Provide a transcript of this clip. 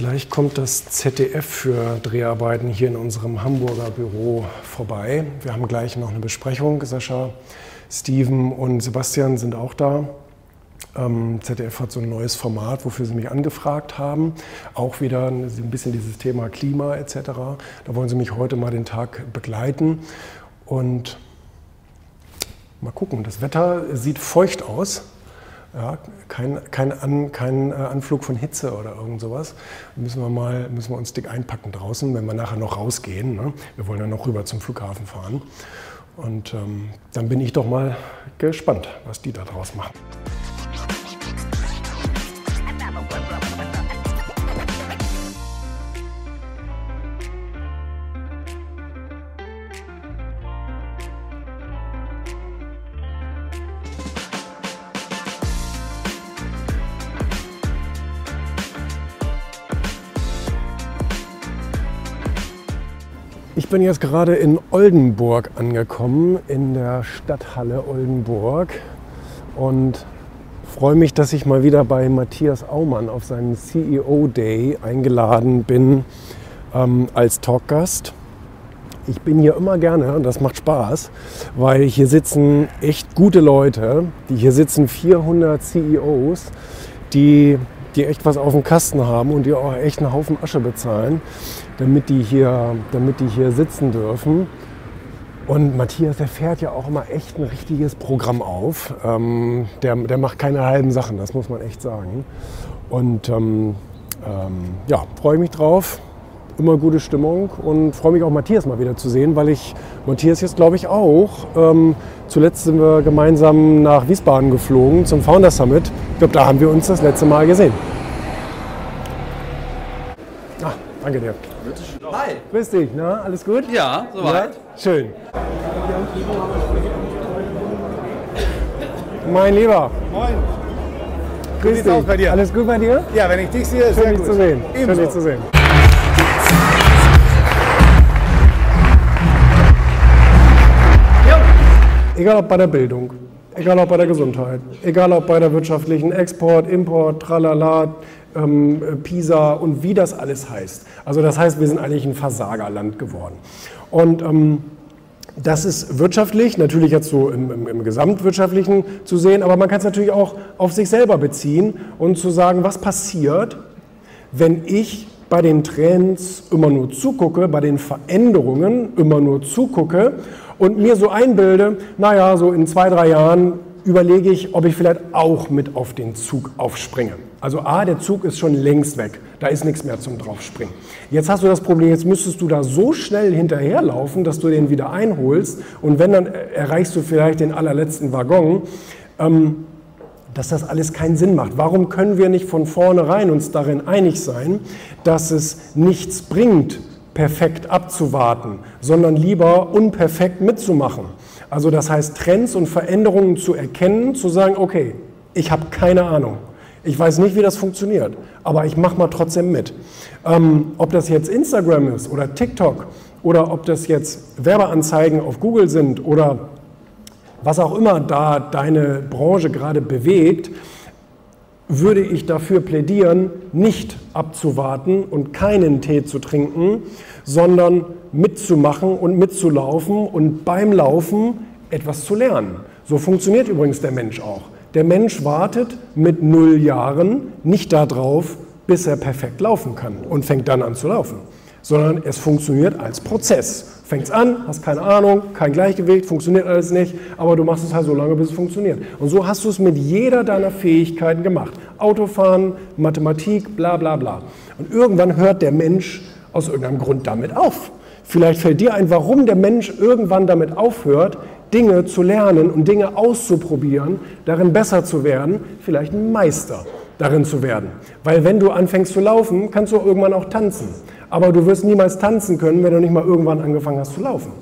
Gleich kommt das ZDF für Dreharbeiten hier in unserem Hamburger Büro vorbei. Wir haben gleich noch eine Besprechung. Sascha, Steven und Sebastian sind auch da. Ähm, ZDF hat so ein neues Format, wofür sie mich angefragt haben. Auch wieder ein bisschen dieses Thema Klima etc. Da wollen sie mich heute mal den Tag begleiten. Und mal gucken, das Wetter sieht feucht aus. Ja, kein, kein, An, kein äh, Anflug von Hitze oder irgend sowas. Müssen wir, mal, müssen wir uns dick einpacken draußen, wenn wir nachher noch rausgehen. Ne? Wir wollen ja noch rüber zum Flughafen fahren. Und ähm, dann bin ich doch mal gespannt, was die da draus machen. Ich bin jetzt gerade in Oldenburg angekommen, in der Stadthalle Oldenburg und freue mich, dass ich mal wieder bei Matthias Aumann auf seinen CEO Day eingeladen bin ähm, als Talkgast. Ich bin hier immer gerne und das macht Spaß, weil hier sitzen echt gute Leute. Hier sitzen 400 CEOs, die, die echt was auf dem Kasten haben und die auch echt einen Haufen Asche bezahlen damit die hier, damit die hier sitzen dürfen. Und Matthias, der fährt ja auch immer echt ein richtiges Programm auf. Ähm, der, der macht keine halben Sachen, das muss man echt sagen. Und ähm, ähm, ja, freue mich drauf. Immer gute Stimmung und freue mich auch Matthias mal wieder zu sehen, weil ich Matthias jetzt glaube ich auch. Ähm, zuletzt sind wir gemeinsam nach Wiesbaden geflogen zum Founder Summit. Ich glaube, da haben wir uns das letzte Mal gesehen. Ah, danke dir. Hi. Grüß dich, ne? Alles gut? Ja, soweit. Ja? Schön. Mein Lieber. Moin. Grüß dich. bei dir? Alles gut bei dir? Ja, wenn ich dich sehe, ist Schön, sehr dich gut. zu sehen. Ebenso. Schön, dich zu sehen. Egal ob bei der Bildung, egal ob bei der Gesundheit, egal ob bei der wirtschaftlichen Export, Import, Tralala, ähm, PISA und wie das alles heißt. Also das heißt, wir sind eigentlich ein Versagerland geworden. Und ähm, das ist wirtschaftlich, natürlich jetzt so im, im, im, Gesamtwirtschaftlichen zu sehen, aber man kann es natürlich auch auf sich selber beziehen und zu sagen, was passiert, wenn ich bei den Trends immer nur zugucke, bei den Veränderungen immer nur zugucke und mir so einbilde, naja, so in zwei, drei Jahren überlege ich, ob ich vielleicht auch mit auf den Zug aufspringe. Also A, der Zug ist schon längst weg. Da ist nichts mehr zum draufspringen. Jetzt hast du das Problem, jetzt müsstest du da so schnell hinterherlaufen, dass du den wieder einholst. Und wenn, dann erreichst du vielleicht den allerletzten Waggon. Ähm, dass das alles keinen Sinn macht. Warum können wir nicht von vornherein uns darin einig sein, dass es nichts bringt, perfekt abzuwarten, sondern lieber unperfekt mitzumachen? Also das heißt, Trends und Veränderungen zu erkennen, zu sagen, okay, ich habe keine Ahnung. Ich weiß nicht, wie das funktioniert, aber ich mache mal trotzdem mit. Ähm, ob das jetzt Instagram ist oder TikTok oder ob das jetzt Werbeanzeigen auf Google sind oder was auch immer da deine Branche gerade bewegt, würde ich dafür plädieren, nicht abzuwarten und keinen Tee zu trinken, sondern mitzumachen und mitzulaufen und beim Laufen etwas zu lernen. So funktioniert übrigens der Mensch auch. Der Mensch wartet mit null Jahren nicht darauf, bis er perfekt laufen kann und fängt dann an zu laufen, sondern es funktioniert als Prozess. Fängst an, hast keine Ahnung, kein Gleichgewicht, funktioniert alles nicht, aber du machst es halt so lange, bis es funktioniert. Und so hast du es mit jeder deiner Fähigkeiten gemacht. Autofahren, Mathematik, bla bla bla. Und irgendwann hört der Mensch aus irgendeinem Grund damit auf. Vielleicht fällt dir ein, warum der Mensch irgendwann damit aufhört, Dinge zu lernen und Dinge auszuprobieren, darin besser zu werden, vielleicht ein Meister darin zu werden. Weil wenn du anfängst zu laufen, kannst du irgendwann auch tanzen. Aber du wirst niemals tanzen können, wenn du nicht mal irgendwann angefangen hast zu laufen.